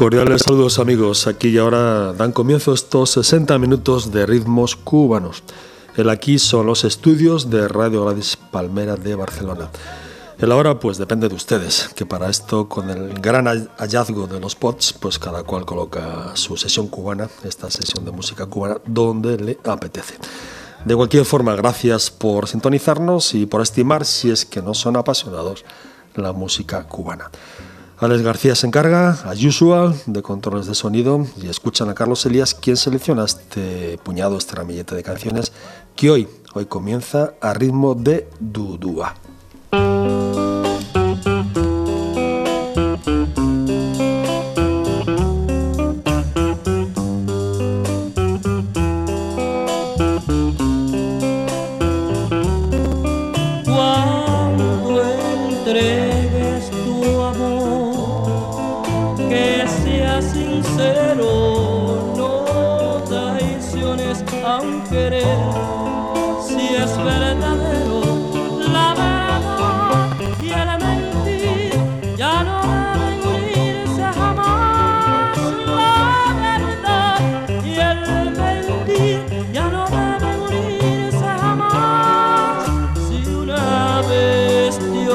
Cordiales saludos amigos, aquí y ahora dan comienzo estos 60 minutos de ritmos cubanos. El aquí son los estudios de Radio Gladys Palmera de Barcelona. El ahora pues depende de ustedes, que para esto con el gran hallazgo de los pots pues cada cual coloca su sesión cubana, esta sesión de música cubana, donde le apetece. De cualquier forma, gracias por sintonizarnos y por estimar si es que no son apasionados la música cubana. Alex García se encarga, as usual, de controles de sonido y escuchan a Carlos Elías quien selecciona este puñado, este ramillete de canciones que hoy, hoy comienza a ritmo de Dudúa.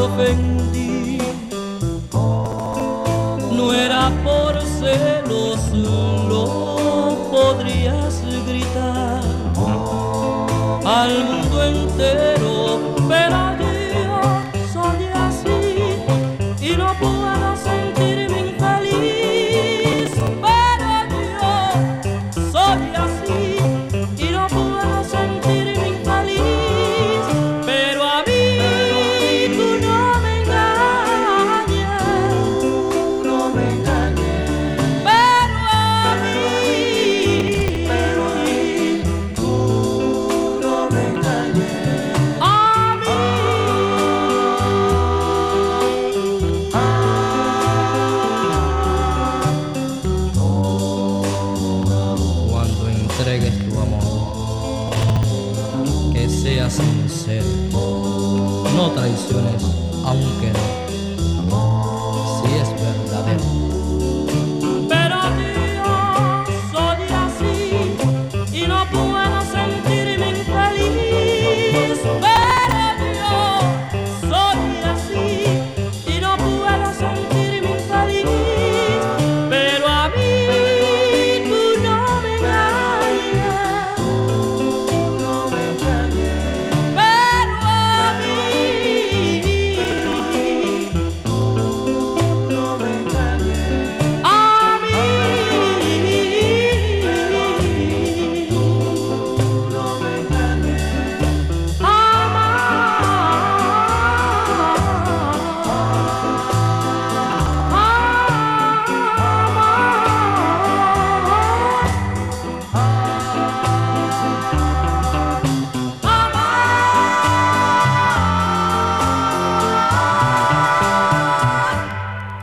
ofendí. No era por celos, lo podrías gritar al mundo entero.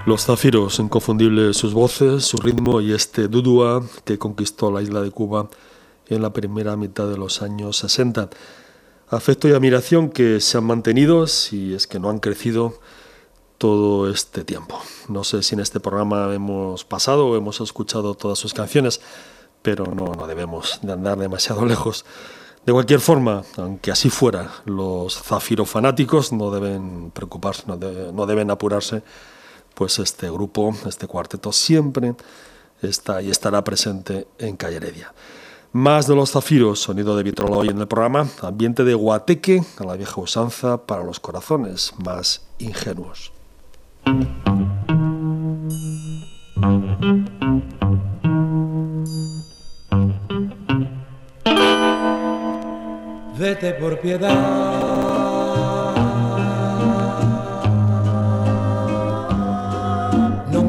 Los zafiros, inconfundibles sus voces, su ritmo y este dudua que conquistó la isla de Cuba en la primera mitad de los años 60. Afecto y admiración que se han mantenido, si es que no han crecido, todo este tiempo. No sé si en este programa hemos pasado o hemos escuchado todas sus canciones, pero no, no debemos de andar demasiado lejos. De cualquier forma, aunque así fuera, los zafiro fanáticos no deben preocuparse, no, no deben apurarse pues este grupo, este cuarteto siempre está y estará presente en Calle Heredia. Más de los zafiros, sonido de vitrola hoy en el programa, ambiente de guateque a la vieja usanza para los corazones más ingenuos. Vete por piedad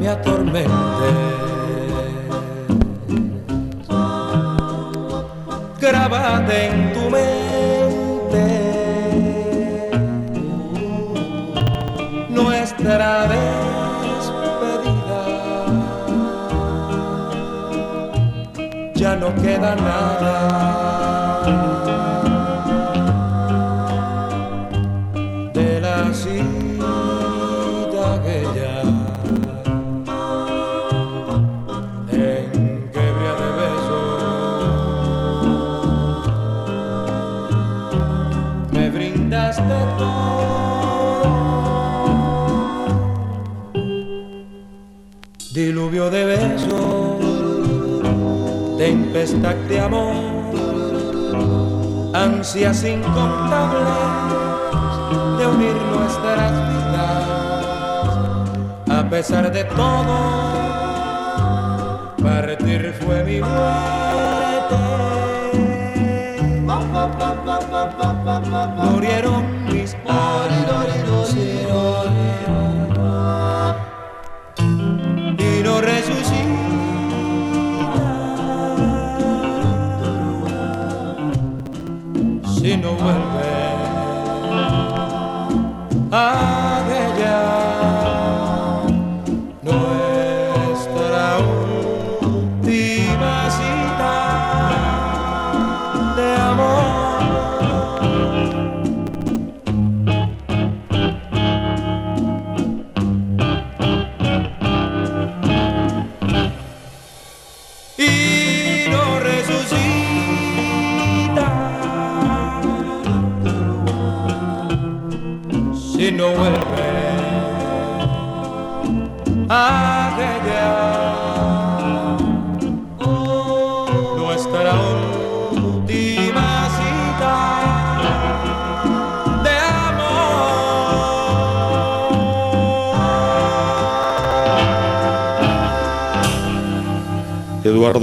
atormente. Grábate en tu mente nuestra despedida. Ya no queda nada. Tempestad de amor, ansias incontables de unir nuestras vidas. A pesar de todo, partir fue mi muerte. Murieron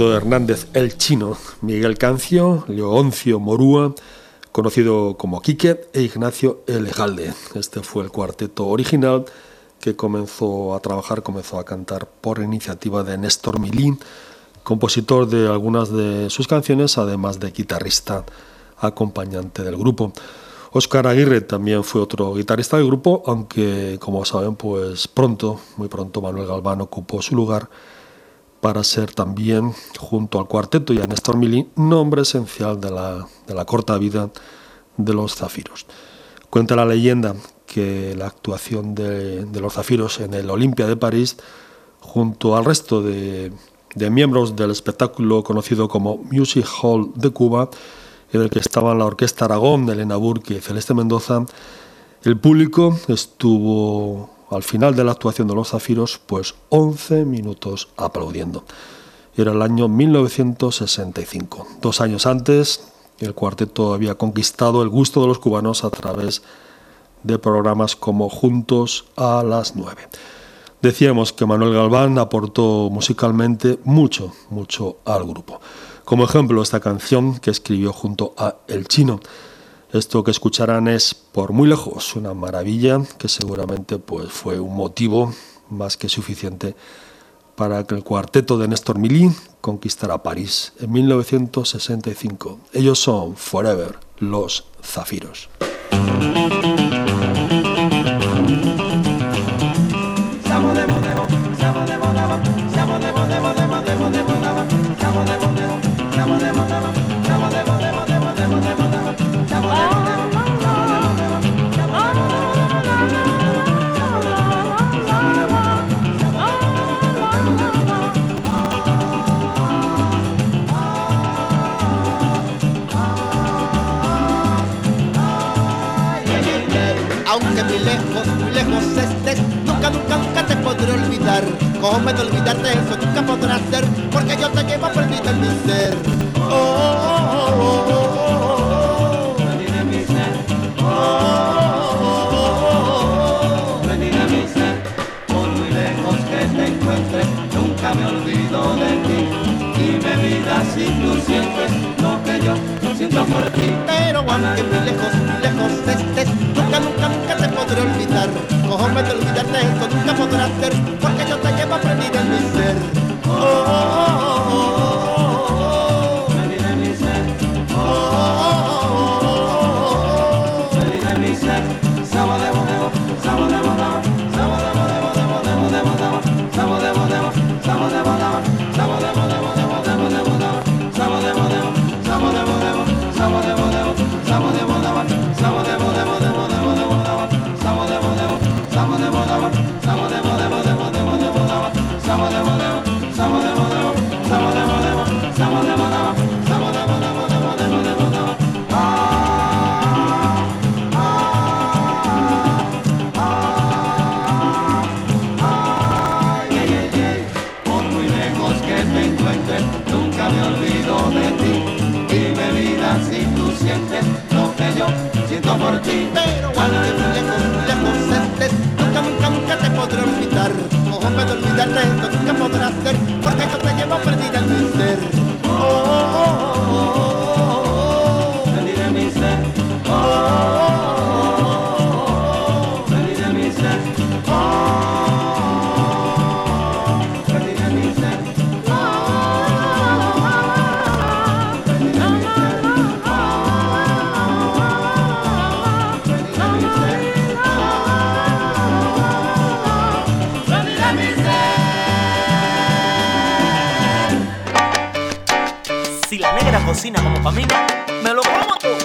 Hernández el Chino, Miguel Cancio, Leoncio Morúa, conocido como Quique, e Ignacio Elegalde. Este fue el cuarteto original que comenzó a trabajar, comenzó a cantar por iniciativa de Néstor Milín, compositor de algunas de sus canciones, además de guitarrista acompañante del grupo. Óscar Aguirre también fue otro guitarrista del grupo, aunque como saben, pues pronto, muy pronto Manuel Galván ocupó su lugar para ser también, junto al cuarteto y a Néstor Milí, nombre esencial de la, de la corta vida de los Zafiros. Cuenta la leyenda que la actuación de, de los Zafiros en el Olimpia de París, junto al resto de, de miembros del espectáculo conocido como Music Hall de Cuba, en el que estaban la Orquesta Aragón, Elena Burke y Celeste Mendoza, el público estuvo al final de la actuación de los Zafiros, pues 11 minutos aplaudiendo. Era el año 1965. Dos años antes, el cuarteto había conquistado el gusto de los cubanos a través de programas como Juntos a las 9. Decíamos que Manuel Galván aportó musicalmente mucho, mucho al grupo. Como ejemplo, esta canción que escribió junto a El Chino, esto que escucharán es por muy lejos una maravilla que seguramente pues, fue un motivo más que suficiente para que el cuarteto de Néstor Milín conquistara París en 1965. Ellos son Forever, los Zafiros. ¿Cómo me de olvidarte eso? Nunca podrás ser, porque yo te llevo perdido en mi ser. Oh, oh, oh, oh, yo siento por ti. Pero aunque muy lejos, muy lejos estés, nunca, nunca, nunca te podré olvidar. Me de olvidarte eso? Nunca podrás ser, porque yo te llevo aprendido carnicero, aunque muchas, muchas cosas estés, nunca, nunca, nunca te podré olvidar. Ojo, puedo olvidarte, esto nunca podrás hacer, porque yo te llevo perdida en mi ser.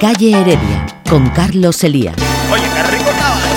Calle Heredia, con Carlos Elías. Oye, qué rico estaba, ¿eh?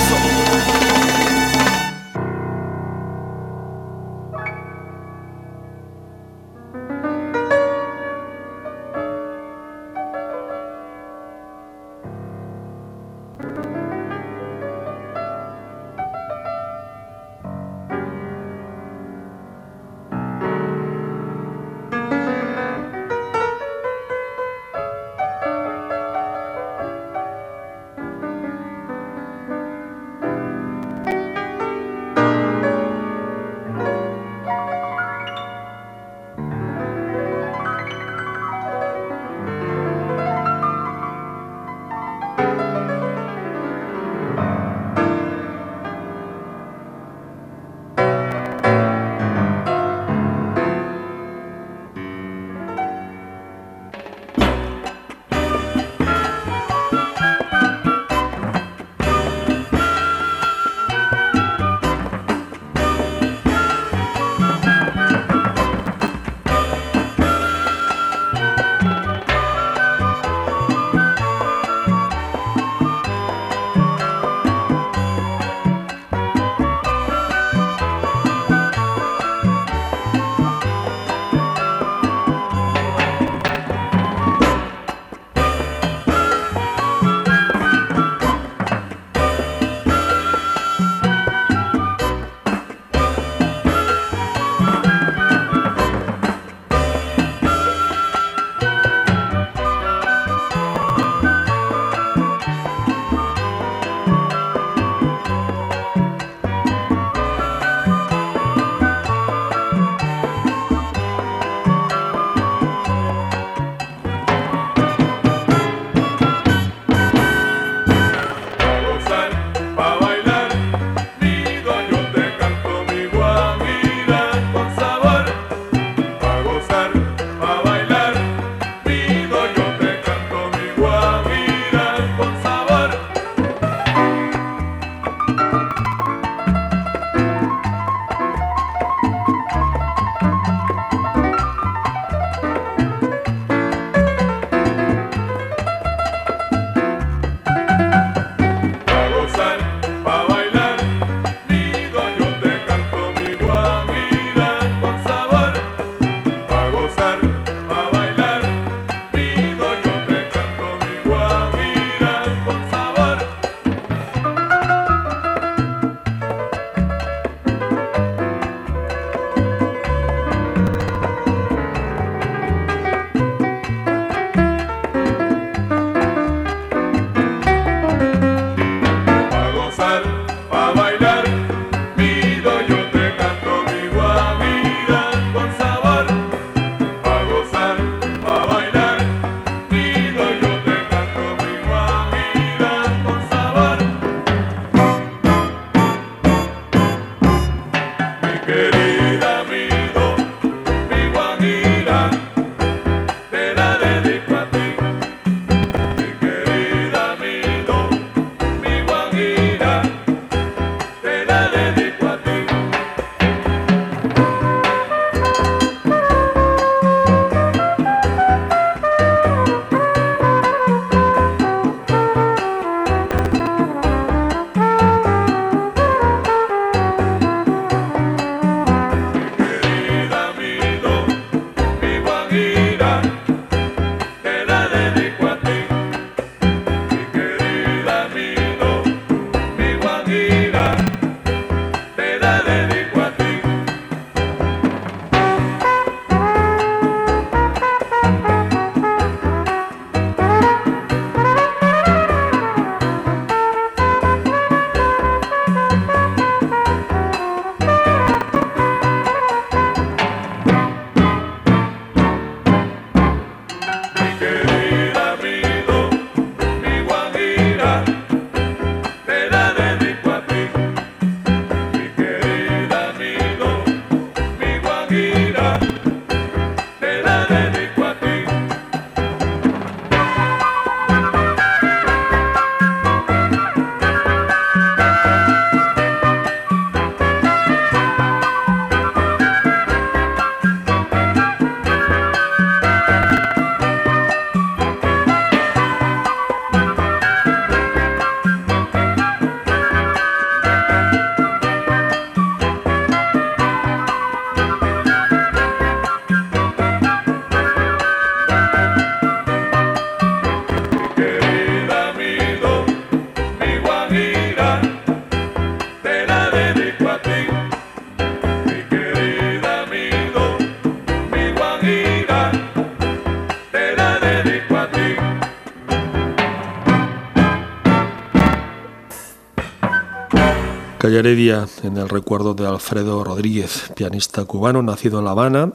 Calle Heredia en el recuerdo de Alfredo Rodríguez, pianista cubano nacido en La Habana,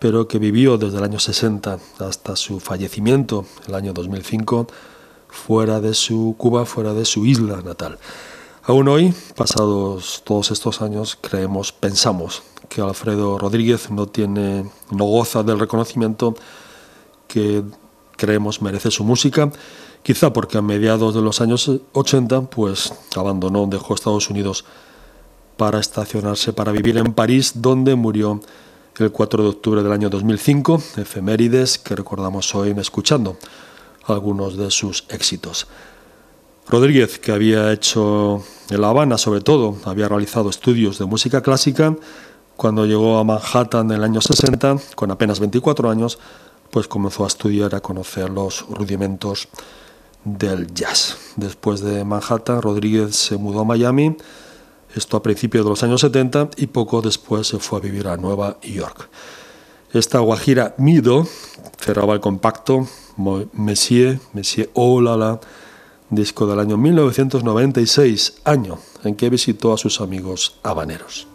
pero que vivió desde el año 60 hasta su fallecimiento, el año 2005, fuera de su Cuba, fuera de su isla natal. Aún hoy, pasados todos estos años, creemos, pensamos que Alfredo Rodríguez no tiene, no goza del reconocimiento que creemos merece su música quizá porque a mediados de los años 80 pues abandonó, dejó Estados Unidos para estacionarse, para vivir en París, donde murió el 4 de octubre del año 2005, efemérides que recordamos hoy escuchando algunos de sus éxitos. Rodríguez, que había hecho en La Habana sobre todo, había realizado estudios de música clásica, cuando llegó a Manhattan en el año 60, con apenas 24 años, pues comenzó a estudiar, a conocer los rudimentos del jazz. Después de Manhattan, Rodríguez se mudó a Miami, esto a principios de los años 70, y poco después se fue a vivir a Nueva York. Esta guajira Mido cerraba el compacto Messier, Messier Oh La La, disco del año 1996, año en que visitó a sus amigos habaneros.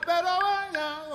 Recordaremos, te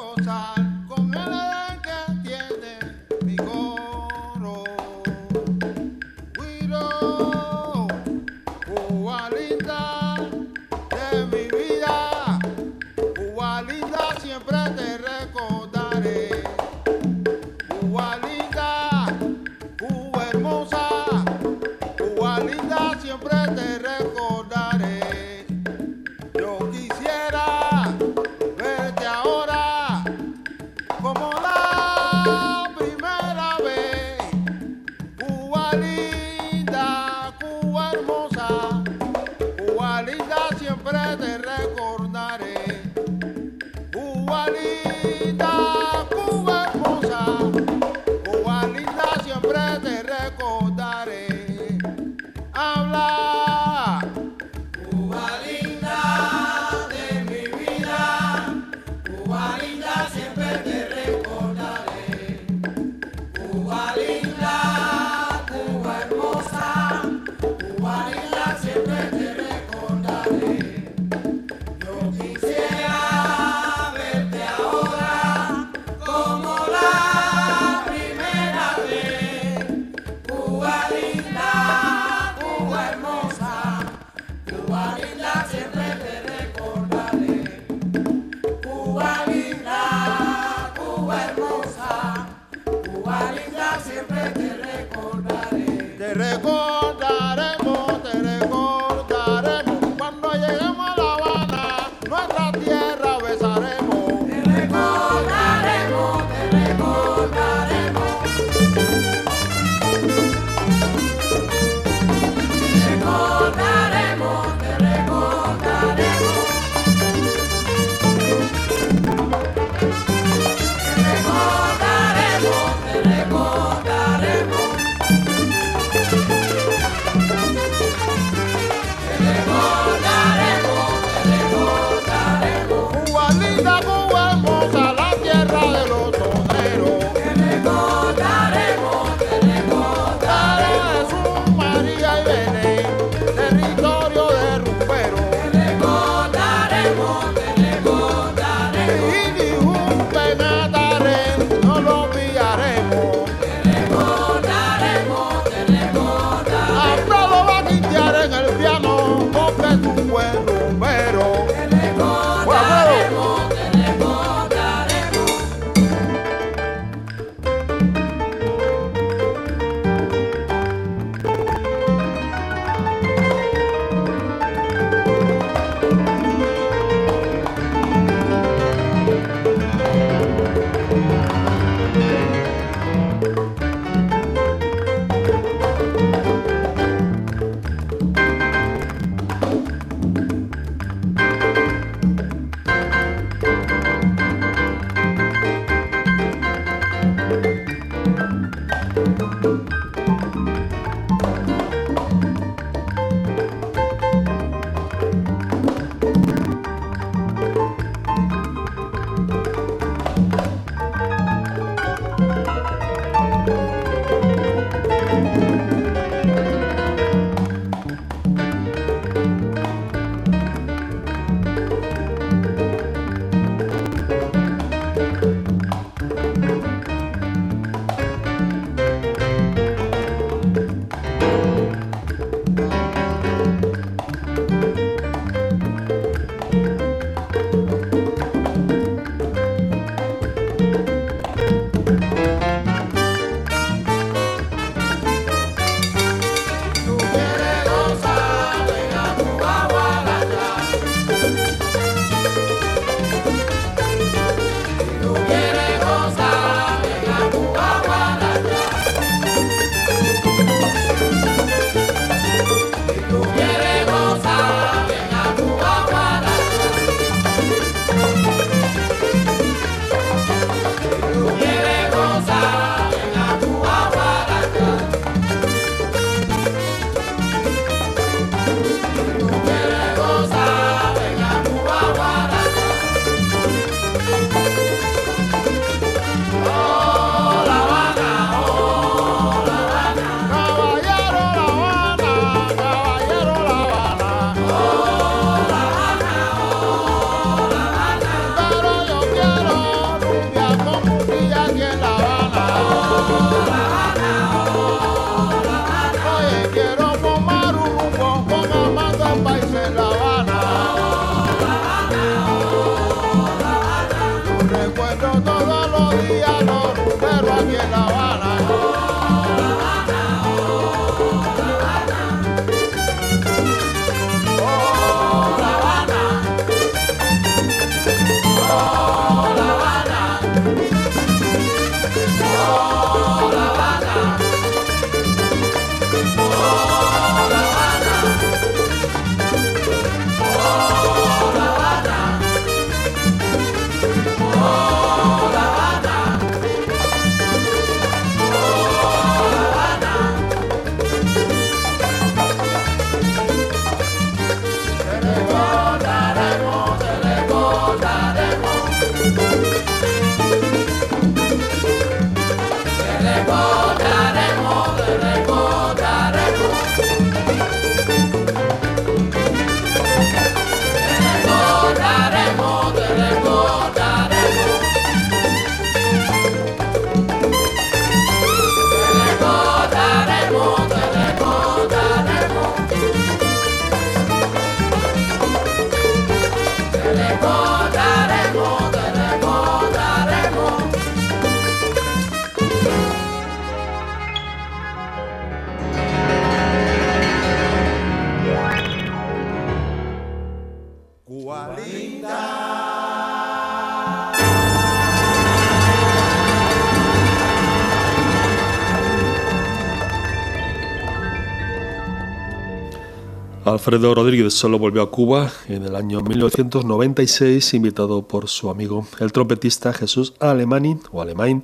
Alfredo Rodríguez solo volvió a Cuba en el año 1996, invitado por su amigo el trompetista Jesús Alemani o Alemán,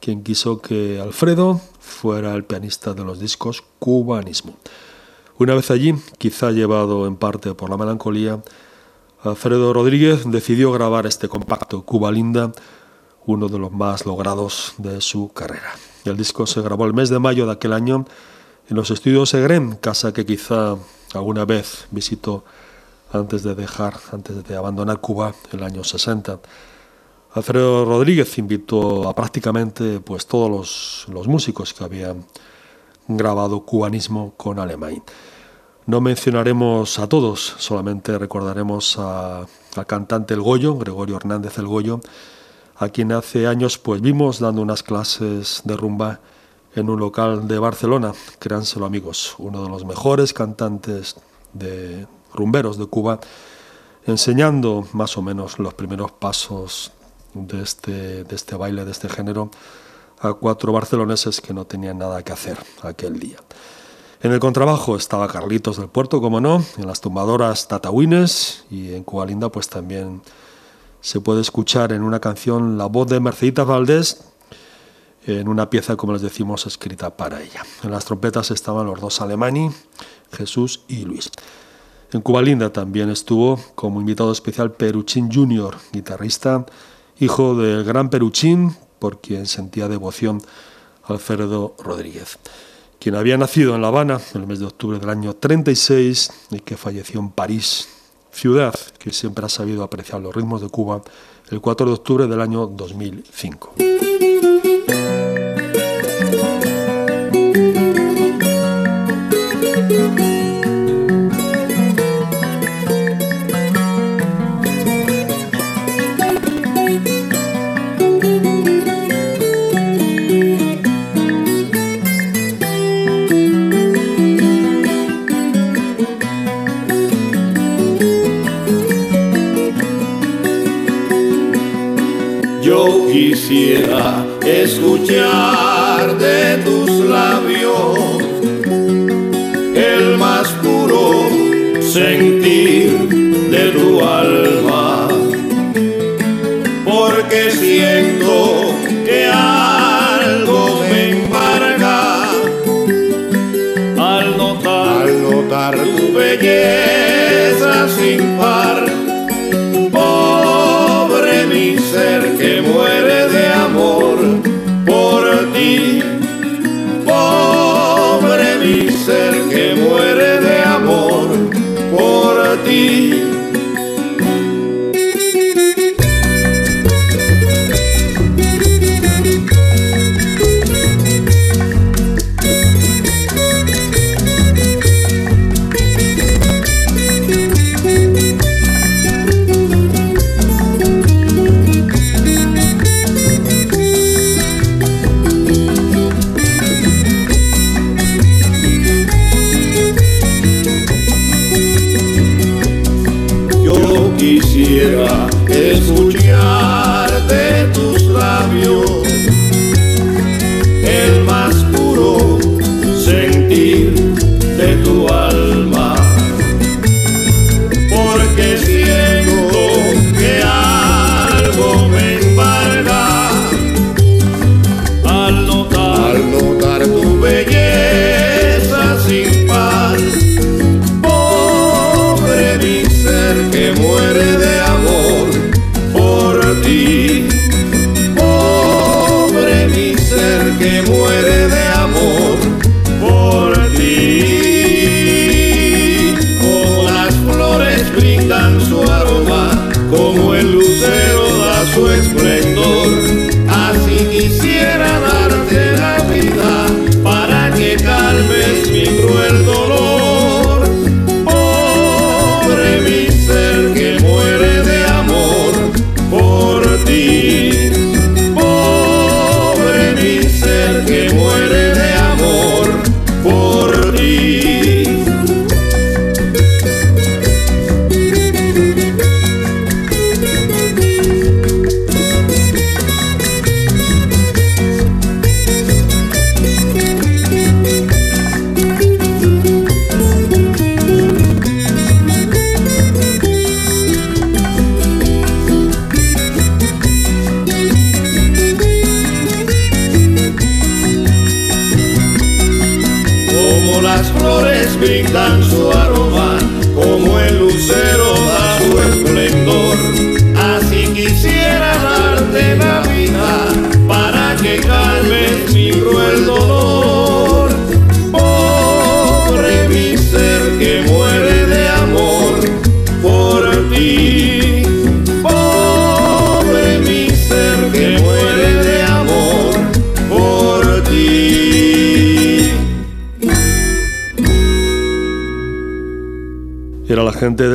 quien quiso que Alfredo fuera el pianista de los discos Cubanismo. Una vez allí, quizá llevado en parte por la melancolía, Alfredo Rodríguez decidió grabar este compacto Cuba Linda, uno de los más logrados de su carrera. El disco se grabó el mes de mayo de aquel año en los estudios Segren, casa que quizá alguna vez visitó antes de dejar, antes de abandonar Cuba en el año 60. Alfredo Rodríguez invitó a prácticamente pues, todos los, los músicos que habían grabado cubanismo con Alemán. No mencionaremos a todos, solamente recordaremos al cantante El Goyo, Gregorio Hernández El Goyo, a quien hace años pues vimos dando unas clases de rumba en un local de Barcelona, créanselo amigos, uno de los mejores cantantes de rumberos de Cuba, enseñando más o menos los primeros pasos de este, de este baile, de este género, a cuatro barceloneses que no tenían nada que hacer aquel día. En el contrabajo estaba Carlitos del Puerto, como no, en las tumbadoras Tatawines y en Cuba Linda pues también se puede escuchar en una canción la voz de Mercedita Valdés en una pieza, como les decimos, escrita para ella. En las trompetas estaban los dos Alemani, Jesús y Luis. En Cuba Linda también estuvo como invitado especial Peruchín Jr., guitarrista, hijo del gran Peruchín, por quien sentía devoción Alfredo Rodríguez, quien había nacido en La Habana en el mes de octubre del año 36 y que falleció en París, ciudad que siempre ha sabido apreciar los ritmos de Cuba, el 4 de octubre del año 2005. Quisiera escuchar de tus labios el más puro sentir de tu alma, porque siento que algo me embarga al notar, al notar tu belleza sin par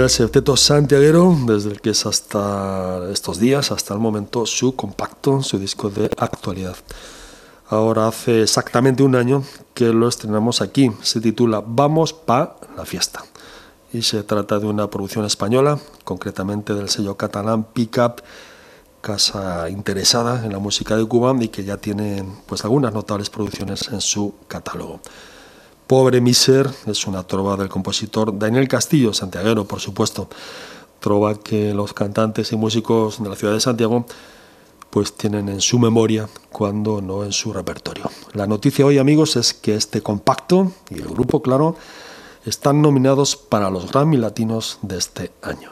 del Septeto Santiaguero, desde el que es hasta estos días, hasta el momento, su compacto, su disco de actualidad. Ahora hace exactamente un año que lo estrenamos aquí. Se titula Vamos pa la fiesta. Y se trata de una producción española, concretamente del sello catalán Pickup, casa interesada en la música de Cuba y que ya tiene pues algunas notables producciones en su catálogo. Pobre Miser es una trova del compositor Daniel Castillo, santiaguero, por supuesto. Trova que los cantantes y músicos de la ciudad de Santiago pues tienen en su memoria cuando no en su repertorio. La noticia hoy, amigos, es que este compacto y el grupo, claro, están nominados para los Grammy Latinos de este año.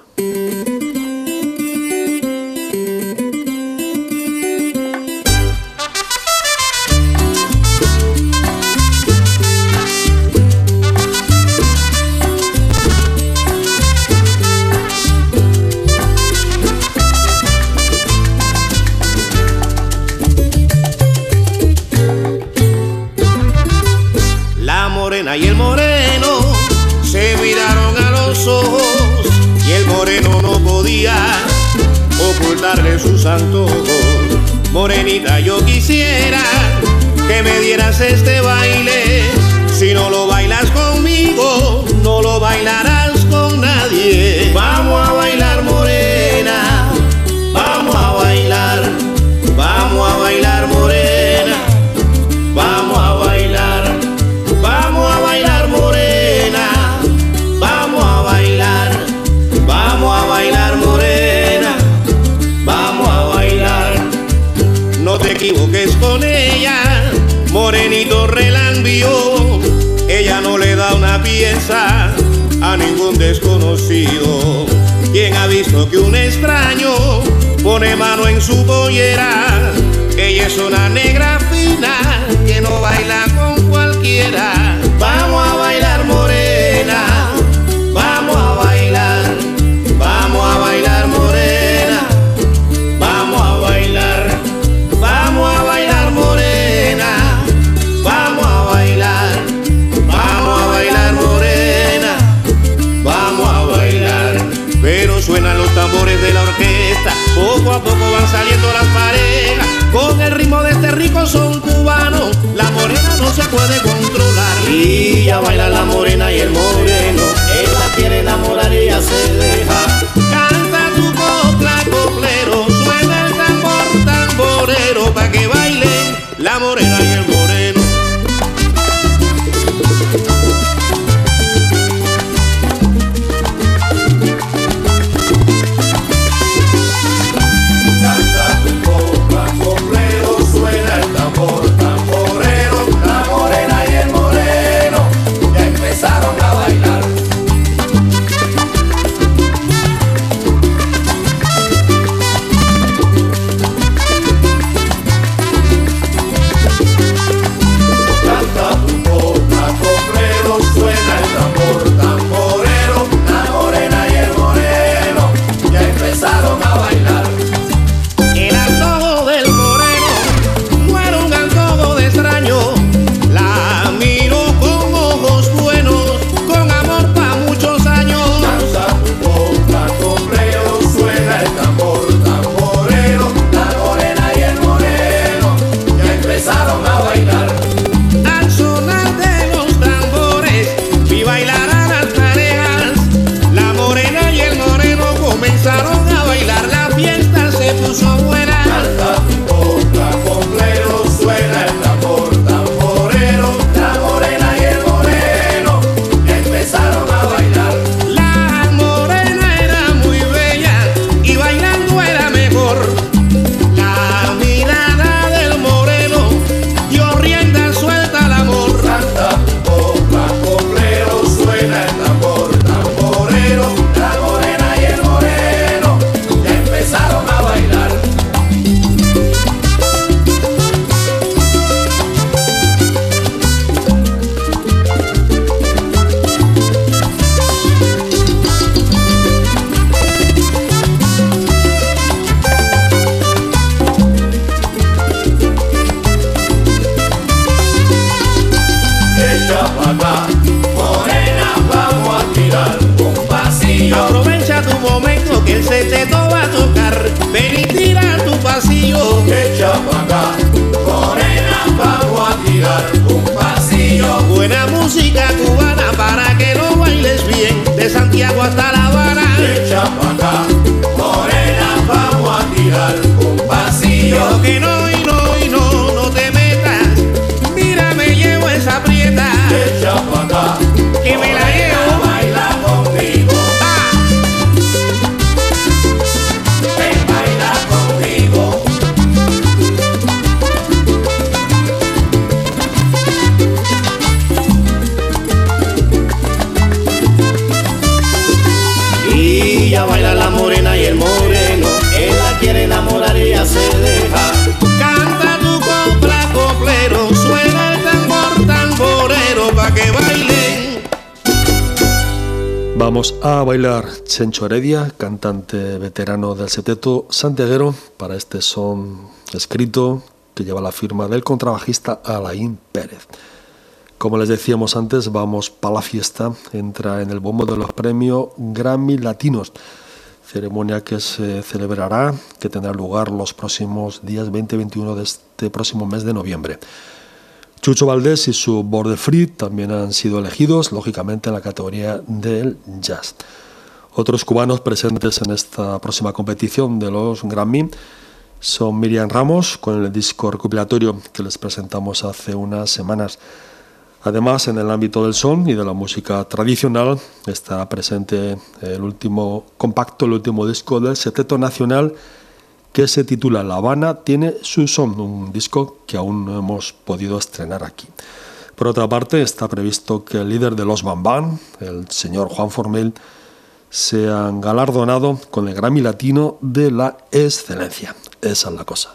Y el moreno se miraron a los ojos y el moreno no podía ocultarle sus antojos. Morenita, yo quisiera que me dieras este baile. Si no lo bailas conmigo, no lo bailarás con nadie. Vamos ¿Quién ha visto que un extraño pone mano en su pollera? Ella es una negra fina que no baila con cualquiera. Vamos puede controlar. Y ya baila la morena y el moreno, ella quiere enamorar y hacerle La Vamos a bailar Chencho Heredia, cantante veterano del seteto santiaguero, para este son escrito que lleva la firma del contrabajista Alain Pérez. Como les decíamos antes, vamos para la fiesta, entra en el bombo de los premios Grammy Latinos, ceremonia que se celebrará, que tendrá lugar los próximos días 20 y 21 de este próximo mes de noviembre. Chucho Valdés y su Borde Free también han sido elegidos, lógicamente, en la categoría del jazz. Otros cubanos presentes en esta próxima competición de los Grammy son Miriam Ramos con el disco recopilatorio que les presentamos hace unas semanas. Además, en el ámbito del son y de la música tradicional está presente el último compacto, el último disco del Seteto Nacional que se titula La Habana tiene su son, un disco que aún no hemos podido estrenar aquí. Por otra parte, está previsto que el líder de los Bambán, el señor Juan Formel, sea galardonado con el Grammy Latino de la Excelencia. Esa es la cosa.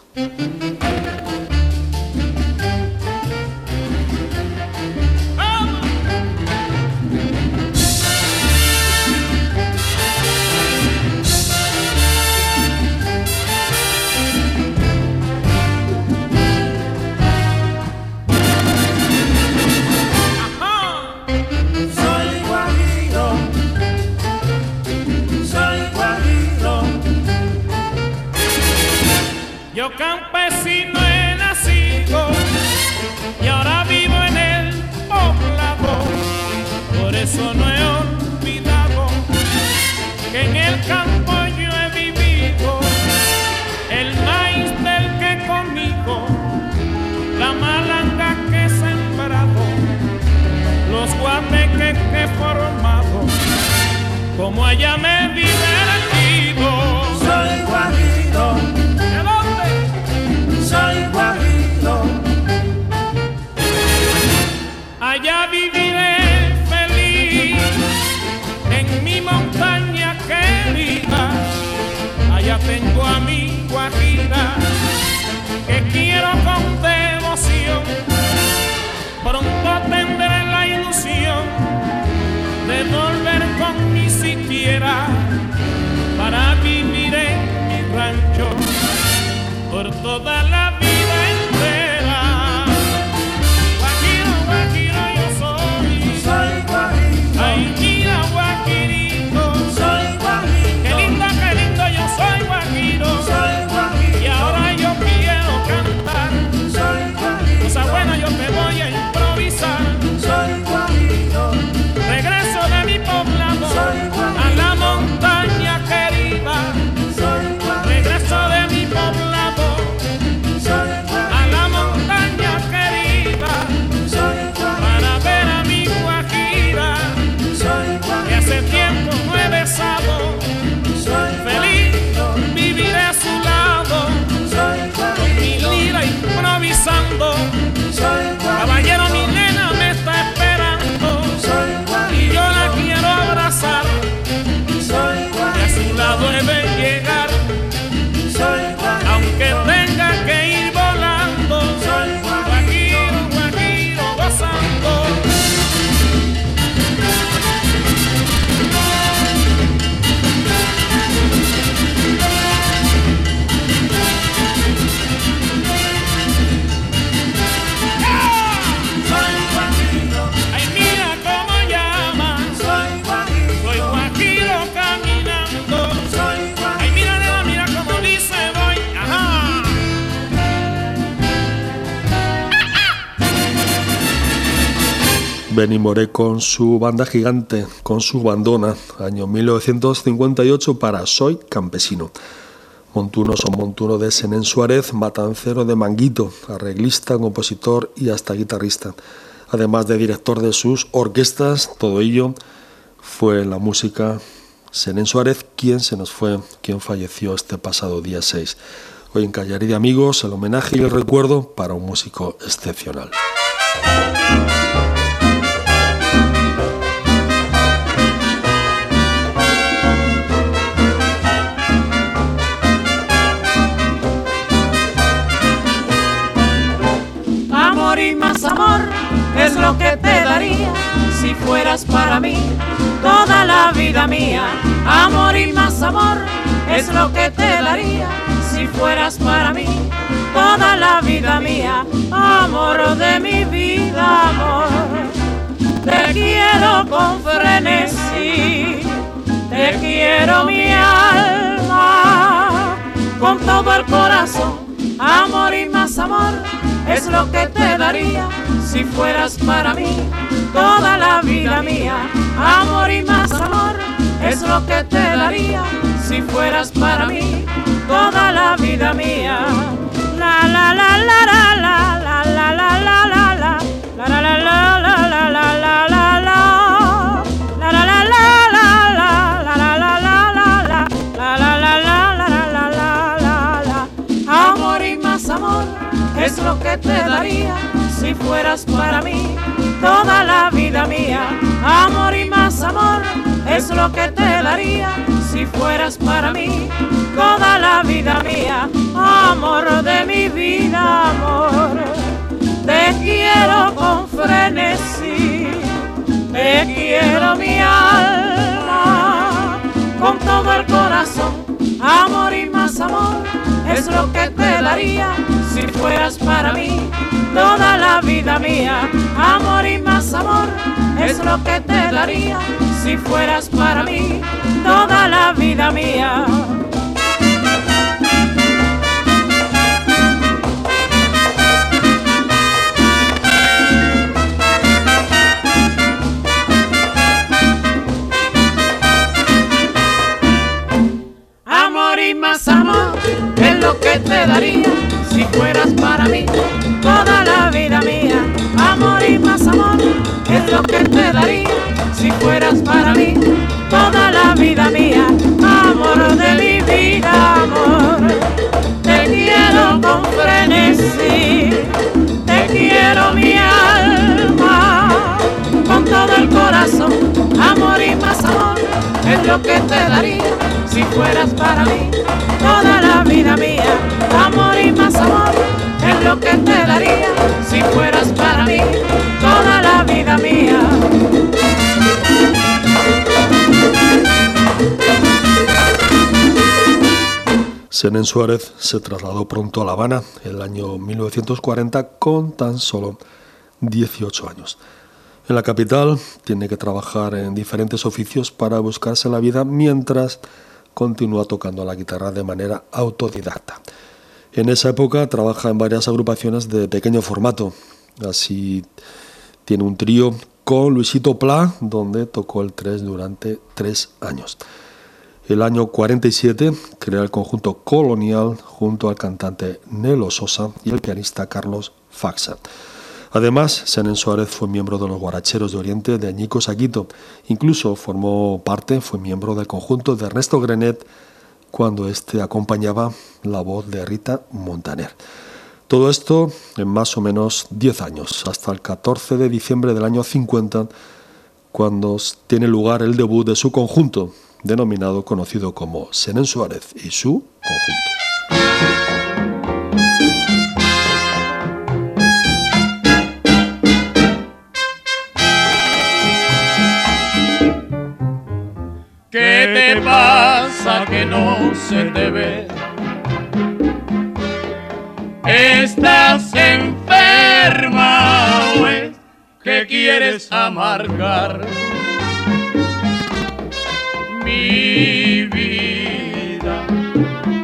Benny Moré con su banda gigante, con su bandona, año 1958 para Soy Campesino. Montuno son Montuno de Senén Suárez, matancero de Manguito, arreglista, compositor y hasta guitarrista. Además de director de sus orquestas, todo ello fue la música Senén Suárez, quien se nos fue, quien falleció este pasado día 6. Hoy en Callarí de Amigos, el homenaje y el recuerdo para un músico excepcional. Es lo que te daría si fueras para mí toda la vida mía. Amor y más amor es lo que te daría si fueras para mí toda la vida mía. Amor de mi vida, amor. Te quiero con frenesí, te quiero mi alma, con todo el corazón, amor y más amor es lo que te daría si fueras para mí toda la vida mía. Amor y más amor es lo que te daría si fueras para mí toda la vida mía. La la la la la la es lo que te daría si fueras para mí toda la vida mía. Amor y más amor es lo que te daría si fueras para mí toda la vida mía. Amor de mi vida, amor. Te quiero con frenesí, te quiero mi alma, con todo el corazón, amor y más amor es lo que te daría si fueras para mí toda la vida mía. Amor y más amor es lo que te daría si fueras para mí toda la vida mía. Amor y más amor es lo que te daría si fueras para mí toda la vida mía. Amor y más amor es lo que te daría si fueras para mí toda la vida mía. Senén Suárez se trasladó pronto a La Habana en el año 1940 con tan solo 18 años. En la capital tiene que trabajar en diferentes oficios para buscarse la vida mientras continúa tocando la guitarra de manera autodidacta. En esa época trabaja en varias agrupaciones de pequeño formato. Así tiene un trío con Luisito Pla, donde tocó el 3 durante tres años. El año 47 crea el conjunto Colonial junto al cantante Nelo Sosa y el pianista Carlos Faxa. Además, Senén Suárez fue miembro de los Guaracheros de Oriente de Añico Saquito. Incluso formó parte, fue miembro del conjunto de Ernesto Grenet cuando éste acompañaba la voz de Rita Montaner. Todo esto en más o menos 10 años, hasta el 14 de diciembre del año 50, cuando tiene lugar el debut de su conjunto, denominado conocido como Senén Suárez y su conjunto. Que no se te ve? ¿Estás enferma que quieres amargar mi vida?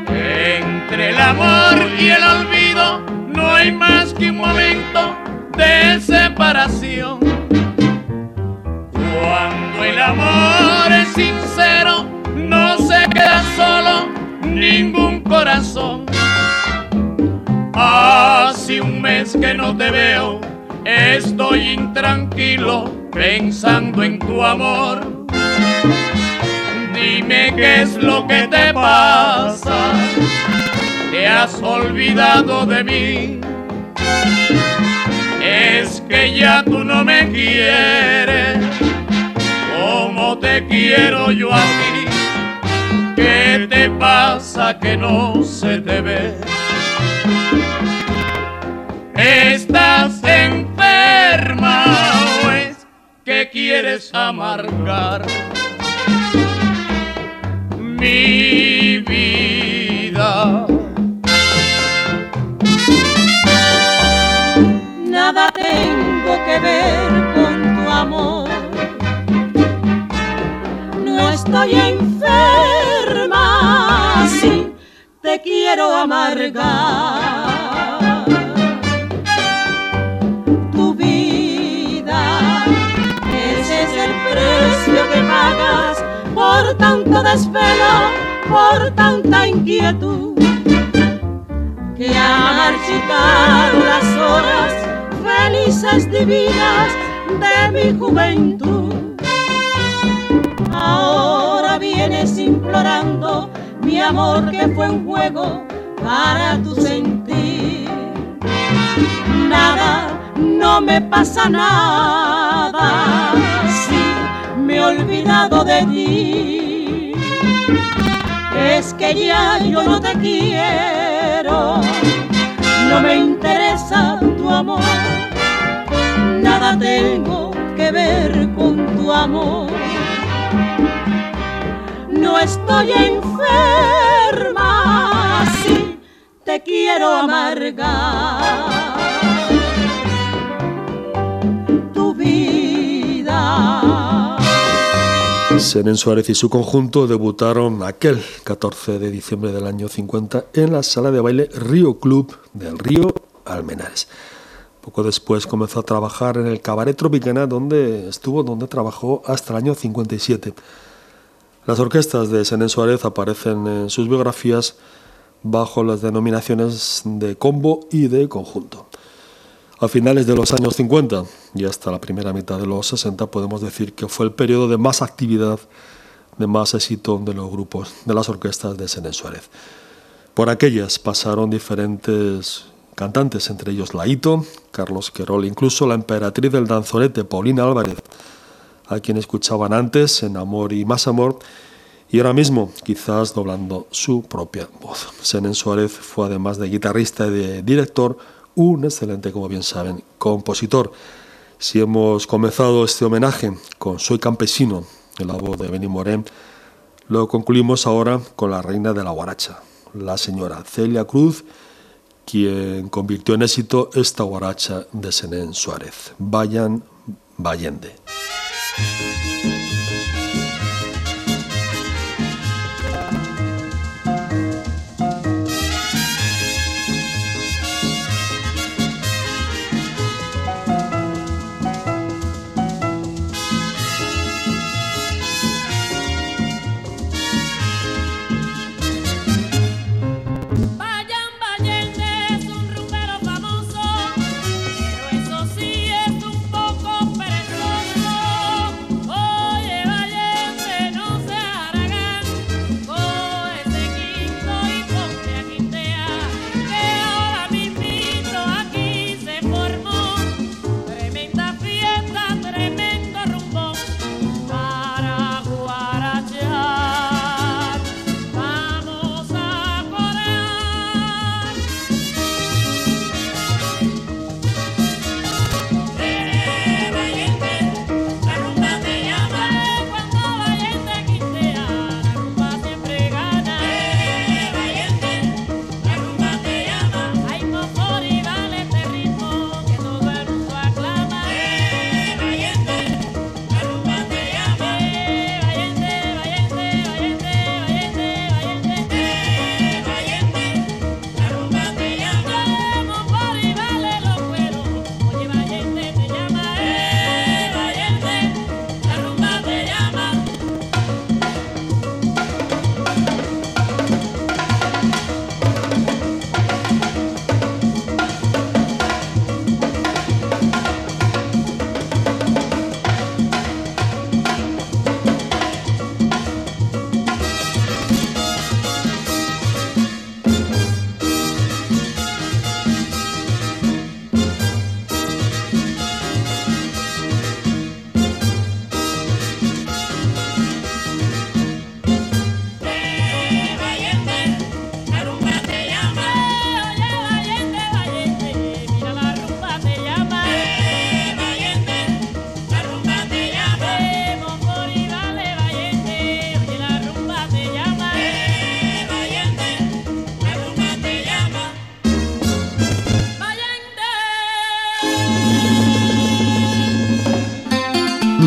Entre el amor y el olvido no hay más que un momento de separación. el amor es sincero, no se queda solo ningún corazón. Hace un mes que no te veo, estoy intranquilo pensando en tu amor. Dime qué es lo que te pasa, te has olvidado de mí. Es que ya tú no me quieres como te quiero yo a ti. ¿Qué te pasa que no se te ve? ¿Estás enferma o es que quieres amargar mi vida? Nada tengo que ver con tu amor. No estoy enferma, sí, te quiero amargar. Tu vida, ese es el precio que pagas por tanto desvelo, por tanta inquietud que ha marchitado las horas felices divinas de mi juventud. Ahora vienes implorando mi amor que fue un juego para tu sentir. Nada, no me pasa nada, sí, me he olvidado de ti. Es que ya yo no te quiero, no me interesa tu amor, nada tengo que ver con tu amor. No estoy enferma, sí, te quiero amargar. Tu vida. Senen Suárez y su conjunto debutaron aquel 14 de diciembre del año 50 en la sala de baile Río Club del Río Almenares. Poco después comenzó a trabajar en el Cabaret Tropicana, donde estuvo, donde trabajó hasta el año 57. Las orquestas de Senen Suárez aparecen en sus biografías bajo las denominaciones de combo y de conjunto. A finales de los años 50 y hasta la primera mitad de los 60 podemos decir que fue el periodo de más actividad, de más éxito de los grupos, de las orquestas de Senen Suárez. Por aquellas pasaron diferentes cantantes, entre ellos Laito, Carlos Querol, incluso la emperatriz del danzonete, Paulina Álvarez, a quien escuchaban antes en Amor y Más Amor, y ahora mismo quizás doblando su propia voz. Senen Suárez fue además de guitarrista y de director, un excelente, como bien saben, compositor. Si hemos comenzado este homenaje con Soy campesino, en la voz de Benny Morén, lo concluimos ahora con la reina de la guaracha, la señora Celia Cruz, quien convirtió en éxito esta guaracha de Senén Suárez. Vayan, Vallende. Vayan,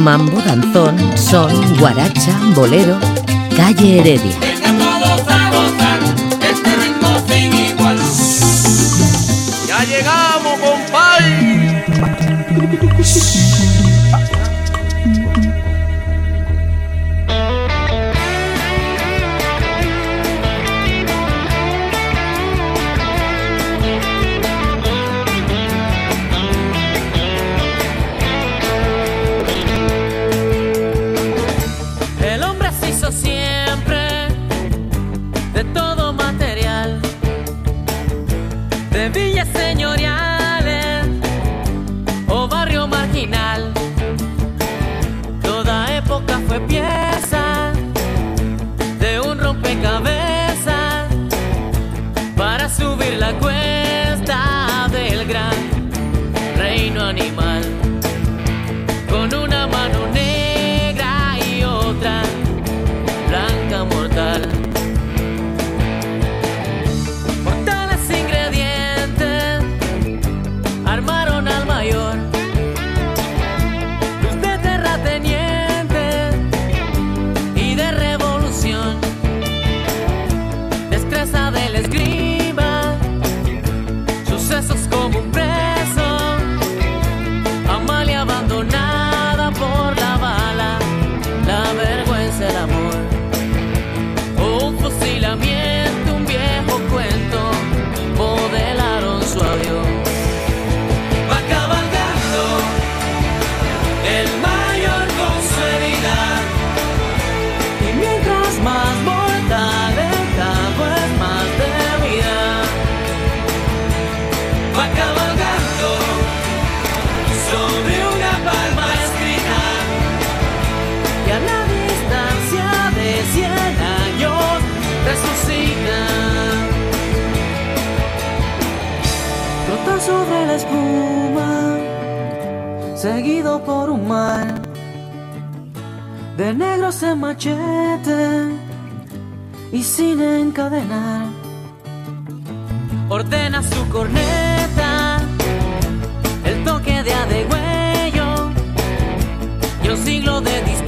Mambo, danzón, son, guaracha, bolero, calle Heredia. Ya llegamos, compadre. Sobre la espuma, seguido por un mar de negros en machete y sin encadenar. Ordena su corneta el toque de adegüello y un siglo de distancia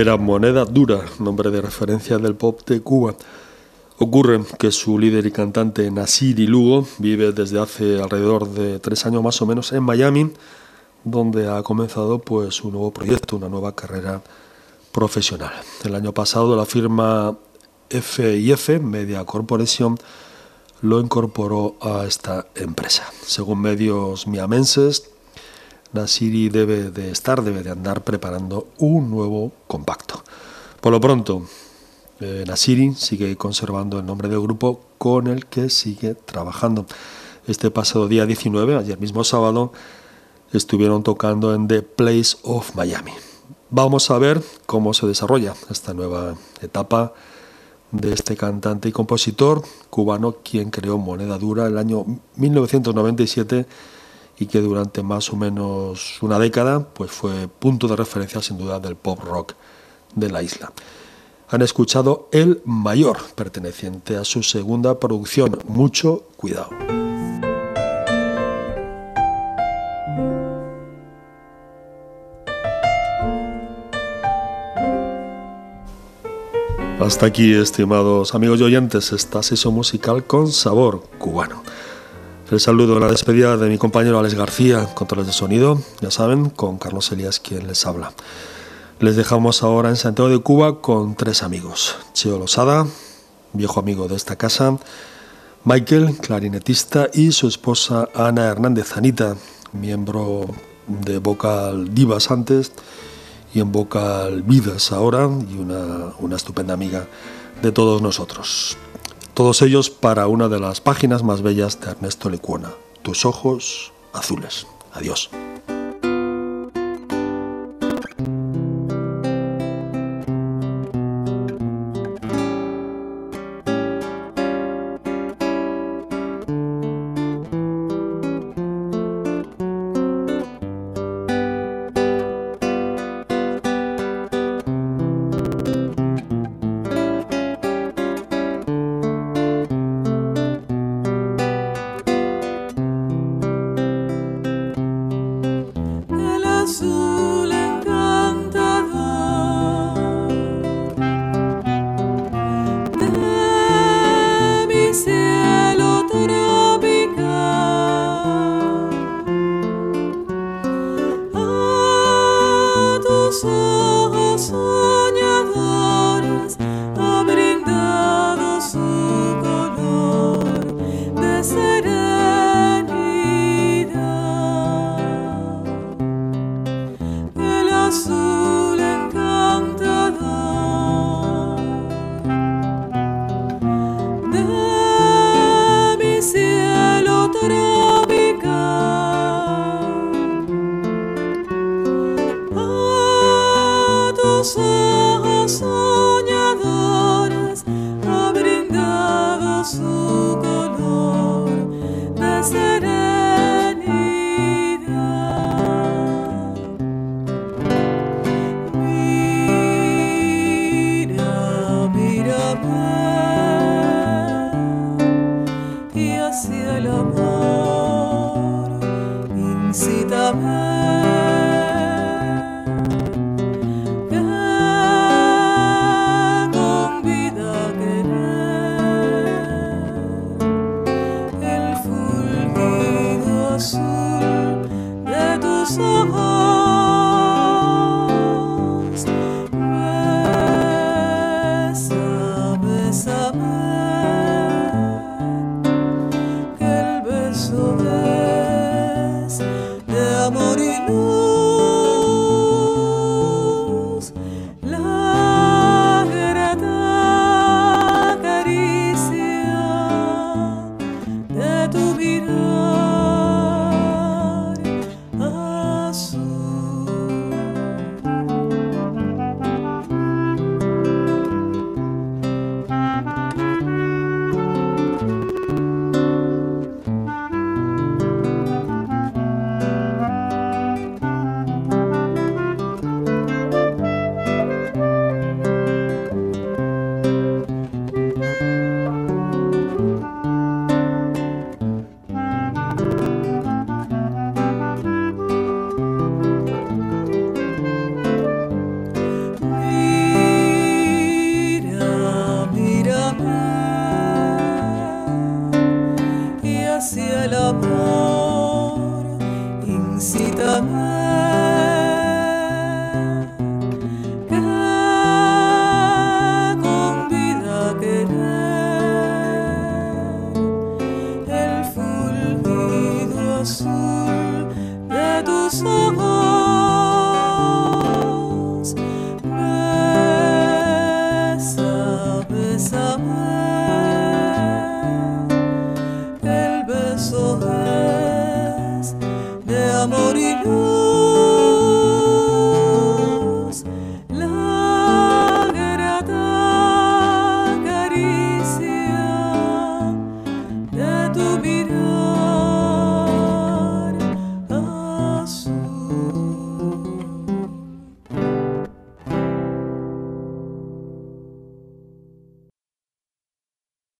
Era Moneda Dura, nombre de referencia del pop de Cuba. Ocurre que su líder y cantante Nasiri Lugo vive desde hace alrededor de tres años más o menos en Miami, donde ha comenzado pues un nuevo proyecto, una nueva carrera profesional. El año pasado la firma FIF Media Corporation lo incorporó a esta empresa. Según medios miamenses, Nasiri debe de estar, debe de andar preparando un nuevo compacto. Por lo pronto, eh, Nasiri sigue conservando el nombre del grupo con el que sigue trabajando. Este pasado día 19, ayer mismo sábado, estuvieron tocando en The Place of Miami. Vamos a ver cómo se desarrolla esta nueva etapa de este cantante y compositor cubano quien creó Moneda Dura el año 1997 y que durante más o menos una década pues fue punto de referencia sin duda del pop rock de la isla. Han escuchado El Mayor, perteneciente a su segunda producción, Mucho Cuidado. Hasta aquí, estimados amigos y oyentes, esta sesión musical con sabor cubano. El saludo en la despedida de mi compañero Alex García, controles de sonido, ya saben, con Carlos Elías quien les habla. Les dejamos ahora en Santiago de Cuba con tres amigos. Cheo Losada, viejo amigo de esta casa, Michael, clarinetista, y su esposa Ana Hernández Anita, miembro de Vocal Divas antes y en Vocal Vidas ahora, y una, una estupenda amiga de todos nosotros. Todos ellos para una de las páginas más bellas de Ernesto Lecuona, Tus ojos azules. Adiós.